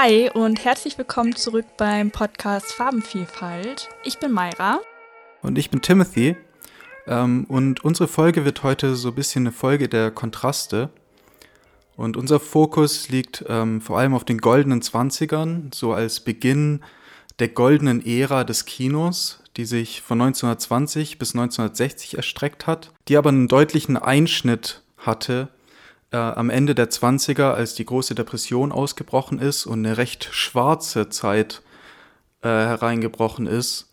Hi und herzlich willkommen zurück beim Podcast Farbenvielfalt. Ich bin Mayra. Und ich bin Timothy. Ähm, und unsere Folge wird heute so ein bisschen eine Folge der Kontraste. Und unser Fokus liegt ähm, vor allem auf den goldenen Zwanzigern, so als Beginn der goldenen Ära des Kinos, die sich von 1920 bis 1960 erstreckt hat, die aber einen deutlichen Einschnitt hatte äh, am Ende der 20er, als die große Depression ausgebrochen ist und eine recht schwarze Zeit äh, hereingebrochen ist.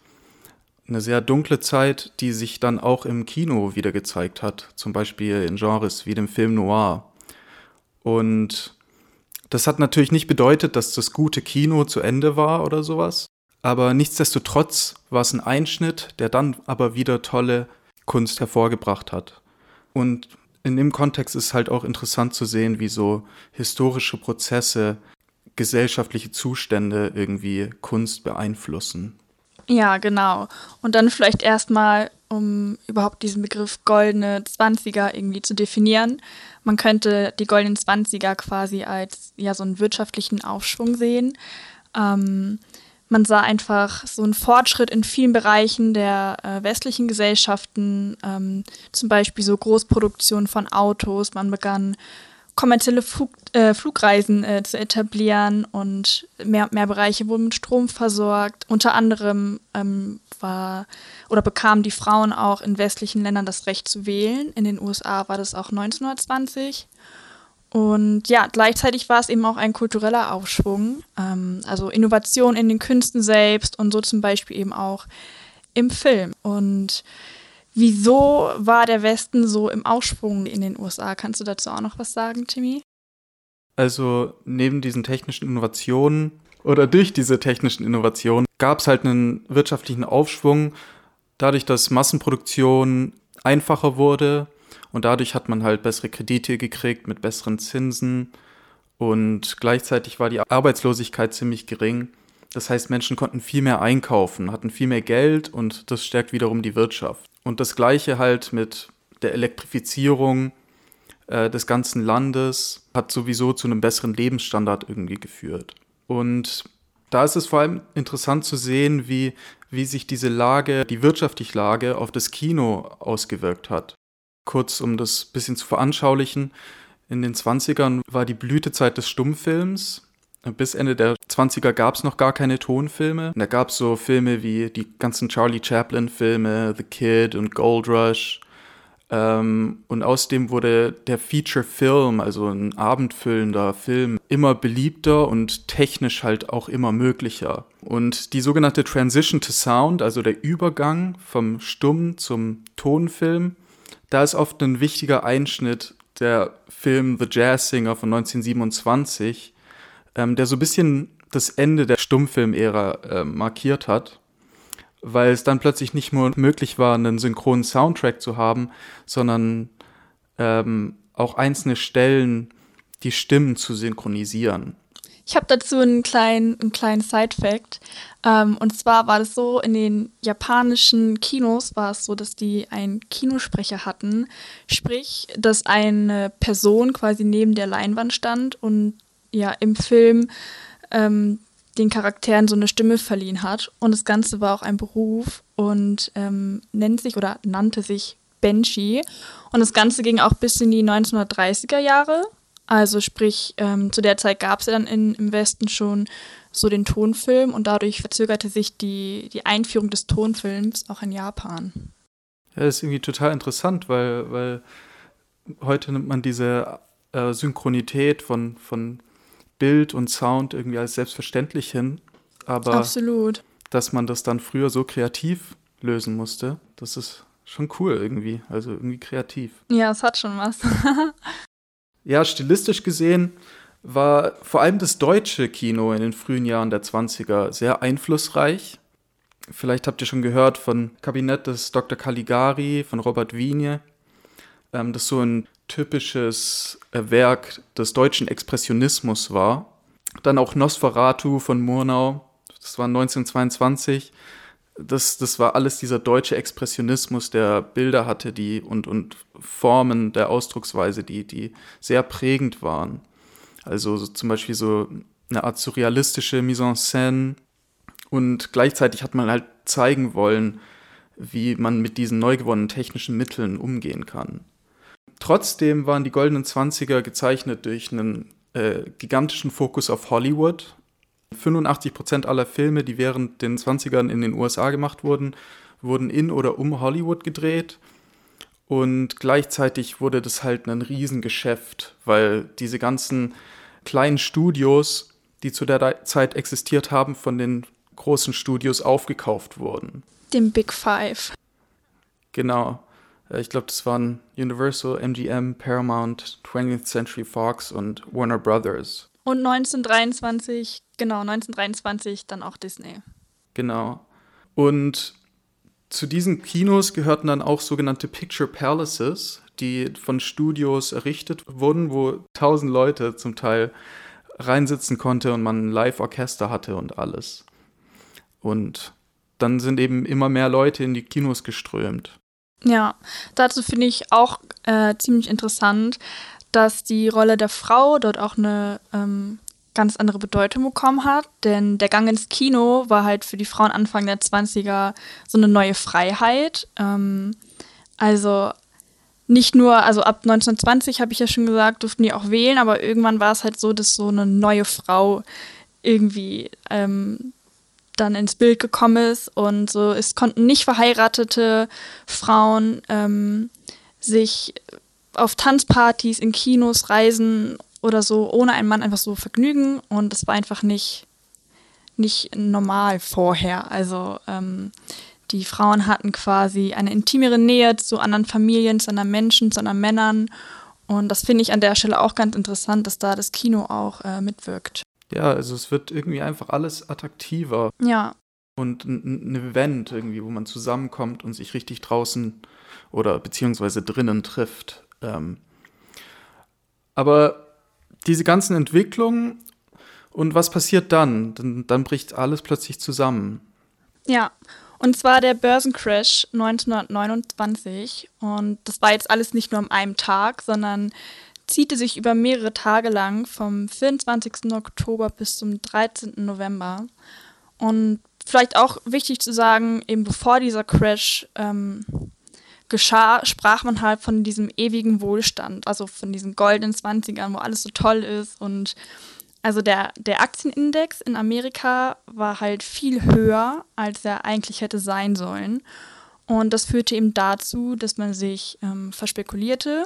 Eine sehr dunkle Zeit, die sich dann auch im Kino wieder gezeigt hat, zum Beispiel in Genres wie dem Film Noir. Und das hat natürlich nicht bedeutet, dass das gute Kino zu Ende war oder sowas, aber nichtsdestotrotz war es ein Einschnitt, der dann aber wieder tolle Kunst hervorgebracht hat. Und in dem Kontext ist halt auch interessant zu sehen, wie so historische Prozesse, gesellschaftliche Zustände irgendwie Kunst beeinflussen. Ja, genau. Und dann vielleicht erstmal, um überhaupt diesen Begriff goldene Zwanziger irgendwie zu definieren. Man könnte die goldenen Zwanziger quasi als ja so einen wirtschaftlichen Aufschwung sehen. Ähm, man sah einfach so einen Fortschritt in vielen Bereichen der äh, westlichen Gesellschaften, ähm, zum Beispiel so Großproduktion von Autos. Man begann kommerzielle Flug, äh, Flugreisen äh, zu etablieren und mehr, mehr Bereiche wurden mit Strom versorgt. Unter anderem ähm, war oder bekamen die Frauen auch in westlichen Ländern das Recht zu wählen. In den USA war das auch 1920. Und ja, gleichzeitig war es eben auch ein kultureller Aufschwung, ähm, also Innovation in den Künsten selbst und so zum Beispiel eben auch im Film. Und wieso war der Westen so im Aufschwung in den USA? Kannst du dazu auch noch was sagen, Timmy? Also neben diesen technischen Innovationen oder durch diese technischen Innovationen gab es halt einen wirtschaftlichen Aufschwung, dadurch, dass Massenproduktion einfacher wurde, und dadurch hat man halt bessere Kredite gekriegt mit besseren Zinsen. Und gleichzeitig war die Arbeitslosigkeit ziemlich gering. Das heißt, Menschen konnten viel mehr einkaufen, hatten viel mehr Geld und das stärkt wiederum die Wirtschaft. Und das gleiche halt mit der Elektrifizierung äh, des ganzen Landes hat sowieso zu einem besseren Lebensstandard irgendwie geführt. Und da ist es vor allem interessant zu sehen, wie, wie sich diese Lage, die wirtschaftliche Lage auf das Kino ausgewirkt hat. Kurz, um das ein bisschen zu veranschaulichen, in den 20ern war die Blütezeit des Stummfilms. Bis Ende der 20er gab es noch gar keine Tonfilme. Da gab es so Filme wie die ganzen Charlie Chaplin-Filme, The Kid und Gold Rush. Ähm, und außerdem wurde der Feature-Film, also ein abendfüllender Film, immer beliebter und technisch halt auch immer möglicher. Und die sogenannte Transition to Sound, also der Übergang vom Stumm zum Tonfilm, da ist oft ein wichtiger Einschnitt der Film The Jazz Singer von 1927, ähm, der so ein bisschen das Ende der Stummfilmära äh, markiert hat, weil es dann plötzlich nicht nur möglich war, einen synchronen Soundtrack zu haben, sondern ähm, auch einzelne Stellen die Stimmen zu synchronisieren. Ich habe dazu einen kleinen, einen kleinen Side-Fact. Ähm, und zwar war das so, in den japanischen Kinos war es so, dass die einen Kinosprecher hatten. Sprich, dass eine Person quasi neben der Leinwand stand und ja im Film ähm, den Charakteren so eine Stimme verliehen hat. Und das Ganze war auch ein Beruf und ähm, nennt sich oder nannte sich Benshi. Und das Ganze ging auch bis in die 1930er Jahre. Also sprich, ähm, zu der Zeit gab es ja dann in, im Westen schon so den Tonfilm und dadurch verzögerte sich die, die Einführung des Tonfilms auch in Japan. Ja, das ist irgendwie total interessant, weil, weil heute nimmt man diese äh, Synchronität von, von Bild und Sound irgendwie als selbstverständlich hin. Aber Absolut. dass man das dann früher so kreativ lösen musste, das ist schon cool irgendwie. Also irgendwie kreativ. Ja, es hat schon was. Ja, stilistisch gesehen war vor allem das deutsche Kino in den frühen Jahren der 20er sehr einflussreich. Vielleicht habt ihr schon gehört von Kabinett des Dr. Caligari von Robert Wienie, ähm, das so ein typisches äh, Werk des deutschen Expressionismus war. Dann auch Nosferatu von Murnau, das war 1922 das, das war alles dieser deutsche Expressionismus, der Bilder hatte, die und, und Formen der Ausdrucksweise, die, die sehr prägend waren. Also so zum Beispiel so eine Art surrealistische Mise en scène und gleichzeitig hat man halt zeigen wollen, wie man mit diesen neu gewonnenen technischen Mitteln umgehen kann. Trotzdem waren die goldenen Zwanziger gezeichnet durch einen äh, gigantischen Fokus auf Hollywood. 85 Prozent aller Filme, die während den 20ern in den USA gemacht wurden, wurden in oder um Hollywood gedreht. Und gleichzeitig wurde das halt ein Riesengeschäft, weil diese ganzen kleinen Studios, die zu der Zeit existiert haben, von den großen Studios aufgekauft wurden. Dem Big Five. Genau. Äh, ich glaube, das waren Universal, MGM, Paramount, 20th Century Fox und Warner Brothers. Und 1923, genau, 1923 dann auch Disney. Genau. Und zu diesen Kinos gehörten dann auch sogenannte Picture Palaces, die von Studios errichtet wurden, wo tausend Leute zum Teil reinsitzen konnte und man ein Live-Orchester hatte und alles. Und dann sind eben immer mehr Leute in die Kinos geströmt. Ja, dazu finde ich auch äh, ziemlich interessant, dass die Rolle der Frau dort auch eine ähm, ganz andere Bedeutung bekommen hat. Denn der Gang ins Kino war halt für die Frauen Anfang der 20er so eine neue Freiheit. Ähm, also nicht nur, also ab 1920 habe ich ja schon gesagt, durften die auch wählen, aber irgendwann war es halt so, dass so eine neue Frau irgendwie ähm, dann ins Bild gekommen ist und so es konnten nicht verheiratete Frauen ähm, sich auf Tanzpartys in Kinos reisen oder so ohne einen Mann einfach so vergnügen und das war einfach nicht nicht normal vorher also ähm, die Frauen hatten quasi eine intimere Nähe zu anderen Familien, zu anderen Menschen, zu anderen Männern. Und das finde ich an der Stelle auch ganz interessant, dass da das Kino auch äh, mitwirkt. Ja, also es wird irgendwie einfach alles attraktiver. Ja. Und ein, ein Event irgendwie, wo man zusammenkommt und sich richtig draußen oder beziehungsweise drinnen trifft. Ähm, aber diese ganzen Entwicklungen und was passiert dann? Dann, dann bricht alles plötzlich zusammen. Ja, und zwar der Börsencrash 1929. Und das war jetzt alles nicht nur an einem Tag, sondern ziehte sich über mehrere Tage lang vom 24. Oktober bis zum 13. November. Und vielleicht auch wichtig zu sagen, eben bevor dieser Crash ähm, geschah, sprach man halt von diesem ewigen Wohlstand, also von diesen goldenen Zwanzigern, wo alles so toll ist. Und also der, der Aktienindex in Amerika war halt viel höher, als er eigentlich hätte sein sollen. Und das führte eben dazu, dass man sich ähm, verspekulierte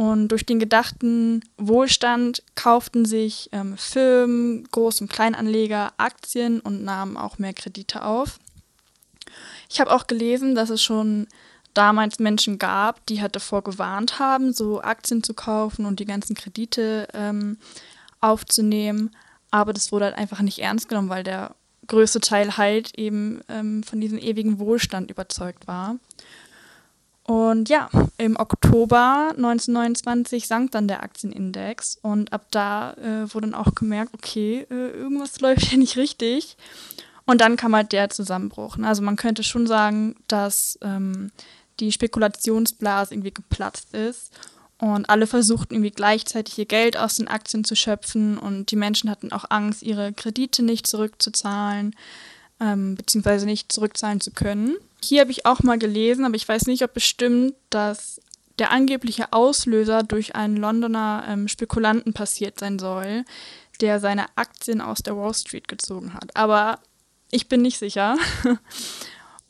und durch den gedachten Wohlstand kauften sich ähm, Firmen, Groß- und Kleinanleger Aktien und nahmen auch mehr Kredite auf. Ich habe auch gelesen, dass es schon damals Menschen gab, die halt davor gewarnt haben, so Aktien zu kaufen und die ganzen Kredite ähm, aufzunehmen. Aber das wurde halt einfach nicht ernst genommen, weil der größte Teil halt eben ähm, von diesem ewigen Wohlstand überzeugt war. Und ja, im Oktober 1929 sank dann der Aktienindex und ab da äh, wurde dann auch gemerkt, okay, äh, irgendwas läuft hier nicht richtig. Und dann kam halt der Zusammenbruch. Ne? Also man könnte schon sagen, dass ähm, die Spekulationsblase irgendwie geplatzt ist und alle versuchten irgendwie gleichzeitig ihr Geld aus den Aktien zu schöpfen und die Menschen hatten auch Angst, ihre Kredite nicht zurückzuzahlen, ähm, beziehungsweise nicht zurückzahlen zu können. Hier habe ich auch mal gelesen, aber ich weiß nicht, ob bestimmt, dass der angebliche Auslöser durch einen Londoner ähm, Spekulanten passiert sein soll, der seine Aktien aus der Wall Street gezogen hat. Aber ich bin nicht sicher.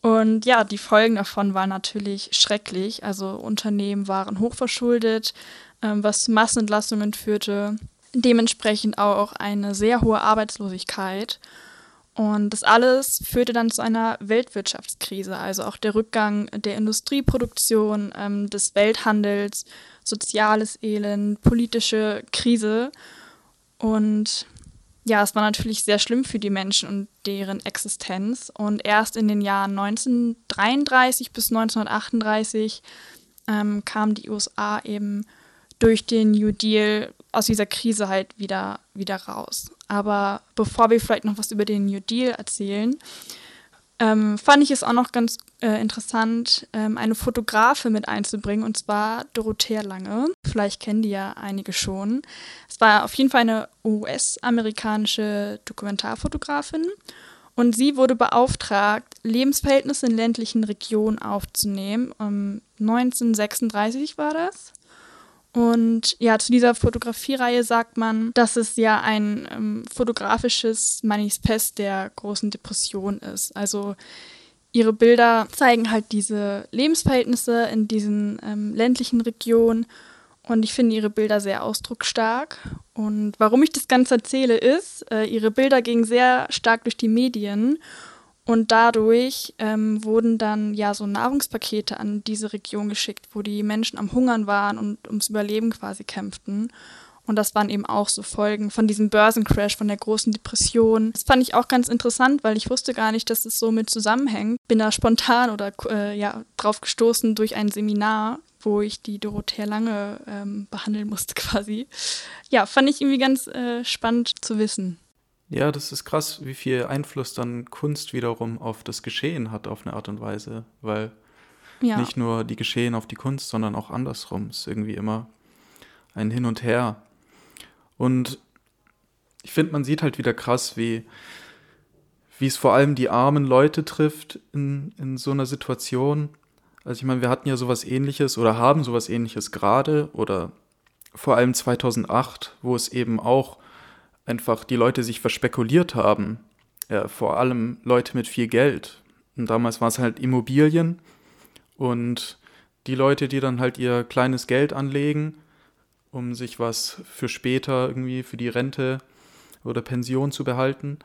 Und ja, die Folgen davon waren natürlich schrecklich. Also Unternehmen waren hochverschuldet, ähm, was zu Massenentlassungen führte. Dementsprechend auch eine sehr hohe Arbeitslosigkeit. Und das alles führte dann zu einer Weltwirtschaftskrise, also auch der Rückgang der Industrieproduktion, ähm, des Welthandels, soziales Elend, politische Krise. Und ja, es war natürlich sehr schlimm für die Menschen und deren Existenz. Und erst in den Jahren 1933 bis 1938 ähm, kamen die USA eben durch den New Deal aus dieser Krise halt wieder, wieder raus. Aber bevor wir vielleicht noch was über den New Deal erzählen, ähm, fand ich es auch noch ganz äh, interessant, ähm, eine Fotografe mit einzubringen, und zwar Dorothea Lange. Vielleicht kennen die ja einige schon. Es war auf jeden Fall eine US-amerikanische Dokumentarfotografin. Und sie wurde beauftragt, Lebensverhältnisse in ländlichen Regionen aufzunehmen. Um, 1936 war das. Und ja, zu dieser Fotografiereihe sagt man, dass es ja ein ähm, fotografisches Manifest der großen Depression ist. Also ihre Bilder zeigen halt diese Lebensverhältnisse in diesen ähm, ländlichen Regionen. Und ich finde ihre Bilder sehr ausdrucksstark. Und warum ich das Ganze erzähle, ist, äh, ihre Bilder gingen sehr stark durch die Medien. Und dadurch ähm, wurden dann ja so Nahrungspakete an diese Region geschickt, wo die Menschen am Hungern waren und ums Überleben quasi kämpften. Und das waren eben auch so Folgen von diesem Börsencrash, von der großen Depression. Das fand ich auch ganz interessant, weil ich wusste gar nicht, dass es so mit zusammenhängt. Bin da spontan oder äh, ja drauf gestoßen durch ein Seminar, wo ich die Dorothea Lange ähm, behandeln musste quasi. Ja, fand ich irgendwie ganz äh, spannend zu wissen. Ja, das ist krass, wie viel Einfluss dann Kunst wiederum auf das Geschehen hat, auf eine Art und Weise. Weil ja. nicht nur die Geschehen auf die Kunst, sondern auch andersrum. Es ist irgendwie immer ein Hin und Her. Und ich finde, man sieht halt wieder krass, wie, wie es vor allem die armen Leute trifft in, in so einer Situation. Also ich meine, wir hatten ja sowas ähnliches oder haben sowas ähnliches gerade oder vor allem 2008, wo es eben auch einfach die Leute sich verspekuliert haben. Ja, vor allem Leute mit viel Geld. Und damals war es halt Immobilien und die Leute, die dann halt ihr kleines Geld anlegen, um sich was für später irgendwie für die Rente oder Pension zu behalten,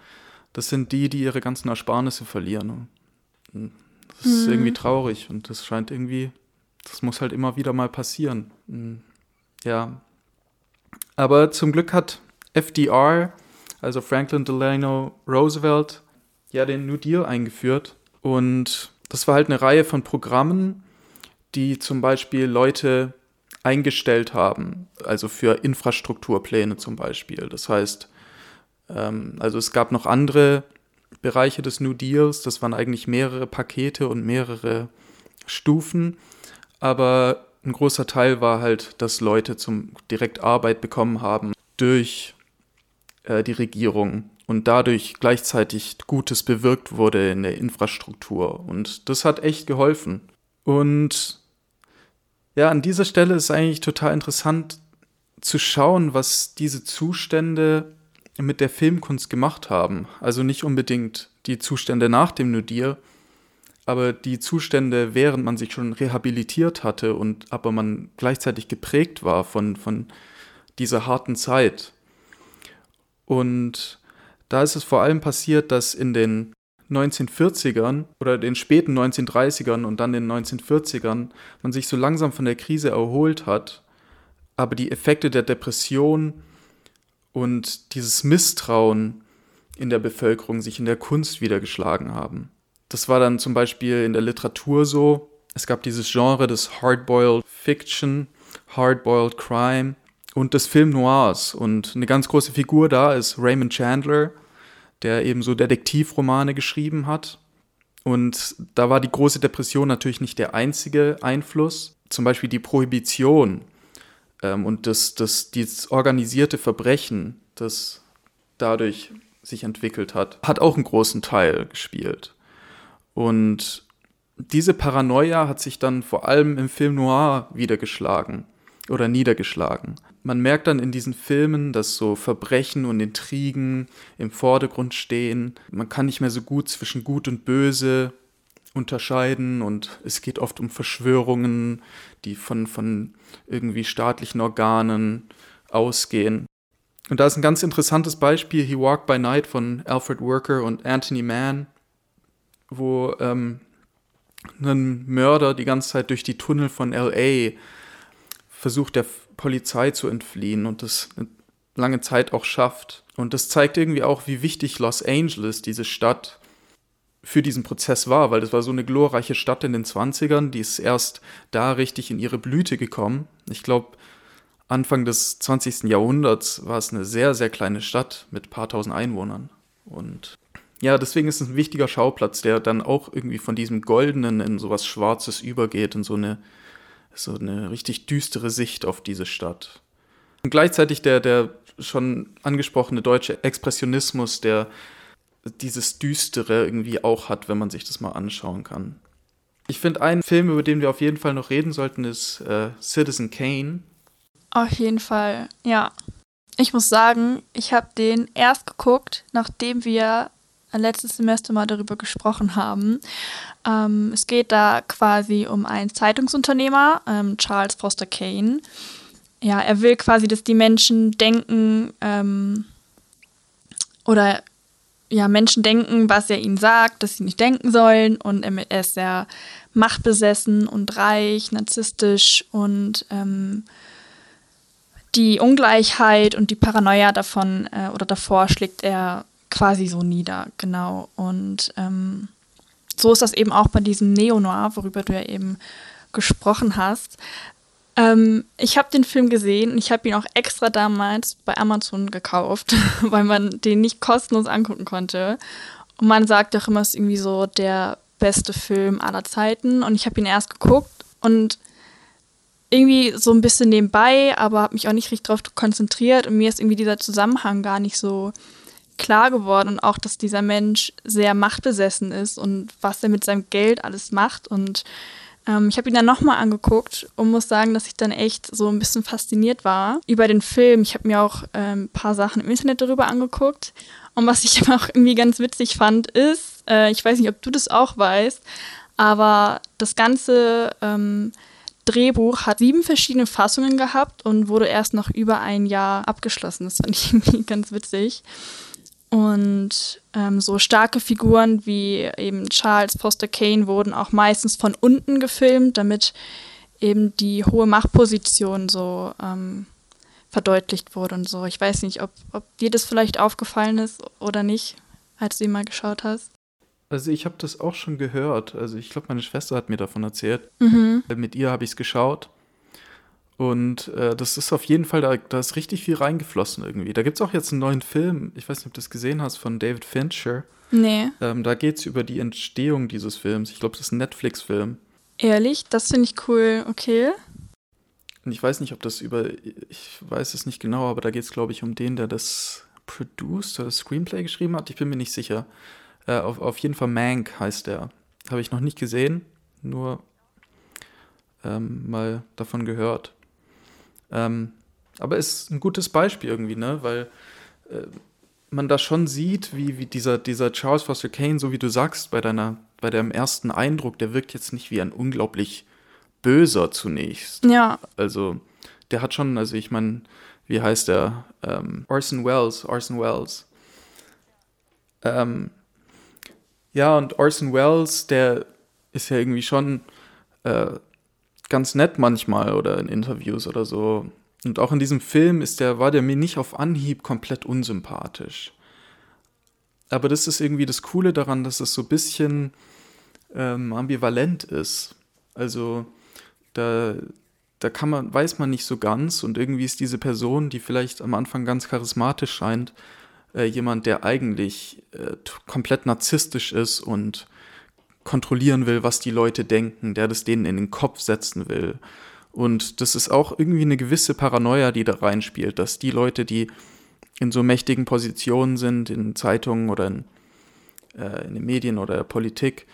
das sind die, die ihre ganzen Ersparnisse verlieren. Und das ist mhm. irgendwie traurig und das scheint irgendwie, das muss halt immer wieder mal passieren. Ja. Aber zum Glück hat FDR, also Franklin Delano Roosevelt, ja den New Deal eingeführt. Und das war halt eine Reihe von Programmen, die zum Beispiel Leute eingestellt haben, also für Infrastrukturpläne zum Beispiel. Das heißt, ähm, also es gab noch andere Bereiche des New Deals, das waren eigentlich mehrere Pakete und mehrere Stufen, aber ein großer Teil war halt, dass Leute zum direkt Arbeit bekommen haben durch äh, die Regierung und dadurch gleichzeitig Gutes bewirkt wurde in der Infrastruktur. Und das hat echt geholfen. Und ja, an dieser Stelle ist eigentlich total interessant zu schauen, was diese Zustände mit der Filmkunst gemacht haben. Also nicht unbedingt die Zustände nach dem Deal, aber die Zustände, während man sich schon rehabilitiert hatte und aber man gleichzeitig geprägt war von, von dieser harten Zeit. Und da ist es vor allem passiert, dass in den 1940ern oder den späten 1930ern und dann den 1940ern man sich so langsam von der Krise erholt hat, aber die Effekte der Depression und dieses Misstrauen in der Bevölkerung sich in der Kunst wiedergeschlagen haben. Das war dann zum Beispiel in der Literatur so. Es gab dieses Genre des Hardboiled Fiction, Hardboiled Crime, und des Film Noirs. Und eine ganz große Figur da ist Raymond Chandler, der eben so Detektivromane geschrieben hat. Und da war die große Depression natürlich nicht der einzige Einfluss. Zum Beispiel die Prohibition ähm, und das, das, dieses organisierte Verbrechen, das dadurch sich entwickelt hat, hat auch einen großen Teil gespielt. Und diese Paranoia hat sich dann vor allem im Film Noir wiedergeschlagen oder niedergeschlagen. Man merkt dann in diesen Filmen, dass so Verbrechen und Intrigen im Vordergrund stehen. Man kann nicht mehr so gut zwischen Gut und Böse unterscheiden und es geht oft um Verschwörungen, die von, von irgendwie staatlichen Organen ausgehen. Und da ist ein ganz interessantes Beispiel, He Walked by Night von Alfred Worker und Anthony Mann, wo ähm, ein Mörder die ganze Zeit durch die Tunnel von LA versucht der Polizei zu entfliehen und das eine lange Zeit auch schafft. Und das zeigt irgendwie auch, wie wichtig Los Angeles, diese Stadt, für diesen Prozess war, weil das war so eine glorreiche Stadt in den 20ern, die ist erst da richtig in ihre Blüte gekommen. Ich glaube, Anfang des 20. Jahrhunderts war es eine sehr, sehr kleine Stadt mit ein paar tausend Einwohnern. Und ja, deswegen ist es ein wichtiger Schauplatz, der dann auch irgendwie von diesem Goldenen in sowas Schwarzes übergeht, in so eine, so eine richtig düstere Sicht auf diese Stadt. Und gleichzeitig der, der schon angesprochene deutsche Expressionismus, der dieses Düstere irgendwie auch hat, wenn man sich das mal anschauen kann. Ich finde, ein Film, über den wir auf jeden Fall noch reden sollten, ist äh, Citizen Kane. Auf jeden Fall, ja. Ich muss sagen, ich habe den erst geguckt, nachdem wir letztes Semester mal darüber gesprochen haben. Ähm, es geht da quasi um einen Zeitungsunternehmer, ähm, Charles Foster Kane. Ja, er will quasi, dass die Menschen denken ähm, oder ja, Menschen denken, was er ihnen sagt, dass sie nicht denken sollen. Und er ist sehr machtbesessen und reich, narzisstisch und ähm, die Ungleichheit und die Paranoia davon äh, oder davor schlägt er quasi so nieder, genau. Und ähm, so ist das eben auch bei diesem Neo-Noir, worüber du ja eben gesprochen hast. Ähm, ich habe den Film gesehen und ich habe ihn auch extra damals bei Amazon gekauft, weil man den nicht kostenlos angucken konnte. Und man sagt auch immer, es ist irgendwie so der beste Film aller Zeiten. Und ich habe ihn erst geguckt und irgendwie so ein bisschen nebenbei, aber habe mich auch nicht richtig darauf konzentriert. Und mir ist irgendwie dieser Zusammenhang gar nicht so klar geworden und auch, dass dieser Mensch sehr machtbesessen ist und was er mit seinem Geld alles macht. Und ähm, ich habe ihn dann nochmal angeguckt und muss sagen, dass ich dann echt so ein bisschen fasziniert war über den Film. Ich habe mir auch ähm, ein paar Sachen im Internet darüber angeguckt. Und was ich auch irgendwie ganz witzig fand, ist, äh, ich weiß nicht, ob du das auch weißt, aber das ganze ähm, Drehbuch hat sieben verschiedene Fassungen gehabt und wurde erst nach über ein Jahr abgeschlossen. Das fand ich irgendwie ganz witzig. Und ähm, so starke Figuren wie eben Charles Foster Kane wurden auch meistens von unten gefilmt, damit eben die hohe Machtposition so ähm, verdeutlicht wurde und so. Ich weiß nicht, ob, ob dir das vielleicht aufgefallen ist oder nicht, als du ihn mal geschaut hast. Also ich habe das auch schon gehört. Also ich glaube, meine Schwester hat mir davon erzählt. Mhm. Mit ihr habe ich es geschaut. Und äh, das ist auf jeden Fall, da, da ist richtig viel reingeflossen irgendwie. Da gibt es auch jetzt einen neuen Film, ich weiß nicht, ob du das gesehen hast, von David Fincher. Nee. Ähm, da geht es über die Entstehung dieses Films. Ich glaube, das ist ein Netflix-Film. Ehrlich? Das finde ich cool, okay. Und ich weiß nicht, ob das über, ich weiß es nicht genau, aber da geht es, glaube ich, um den, der das produced oder das Screenplay geschrieben hat. Ich bin mir nicht sicher. Äh, auf, auf jeden Fall Mank heißt der. Habe ich noch nicht gesehen, nur ähm, mal davon gehört. Ähm, aber ist ein gutes Beispiel irgendwie, ne? Weil äh, man da schon sieht, wie, wie dieser, dieser Charles Foster Kane, so wie du sagst, bei deiner, bei deinem ersten Eindruck, der wirkt jetzt nicht wie ein unglaublich böser zunächst. Ja. Also, der hat schon, also ich meine, wie heißt der? Ähm, Orson Welles, Orson Welles. Ähm, ja, und Orson Welles, der ist ja irgendwie schon äh, ganz nett manchmal oder in Interviews oder so. Und auch in diesem Film ist der, war der mir nicht auf Anhieb komplett unsympathisch. Aber das ist irgendwie das Coole daran, dass es so ein bisschen ähm, ambivalent ist. Also da, da kann man, weiß man nicht so ganz und irgendwie ist diese Person, die vielleicht am Anfang ganz charismatisch scheint, äh, jemand, der eigentlich äh, komplett narzisstisch ist und kontrollieren will, was die Leute denken, der das denen in den Kopf setzen will. Und das ist auch irgendwie eine gewisse Paranoia, die da reinspielt, dass die Leute, die in so mächtigen Positionen sind, in Zeitungen oder in, äh, in den Medien oder der Politik,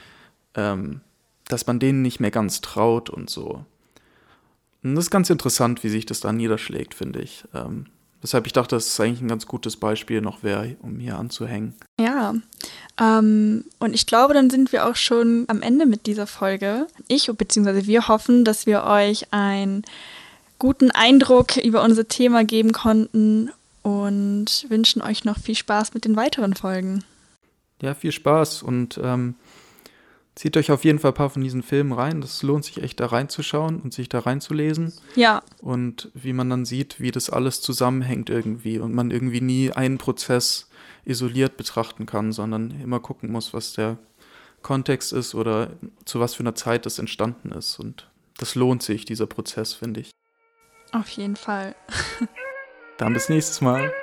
ähm, dass man denen nicht mehr ganz traut und so. Und das ist ganz interessant, wie sich das da niederschlägt, finde ich. Ähm, Weshalb ich dachte, das ist eigentlich ein ganz gutes Beispiel noch wäre, um hier anzuhängen. Ja, ähm, und ich glaube, dann sind wir auch schon am Ende mit dieser Folge. Ich bzw. wir hoffen, dass wir euch einen guten Eindruck über unser Thema geben konnten und wünschen euch noch viel Spaß mit den weiteren Folgen. Ja, viel Spaß und ähm, Zieht euch auf jeden Fall ein paar von diesen Filmen rein. Das lohnt sich echt da reinzuschauen und sich da reinzulesen. Ja. Und wie man dann sieht, wie das alles zusammenhängt irgendwie und man irgendwie nie einen Prozess isoliert betrachten kann, sondern immer gucken muss, was der Kontext ist oder zu was für einer Zeit das entstanden ist. Und das lohnt sich, dieser Prozess, finde ich. Auf jeden Fall. dann bis nächstes Mal.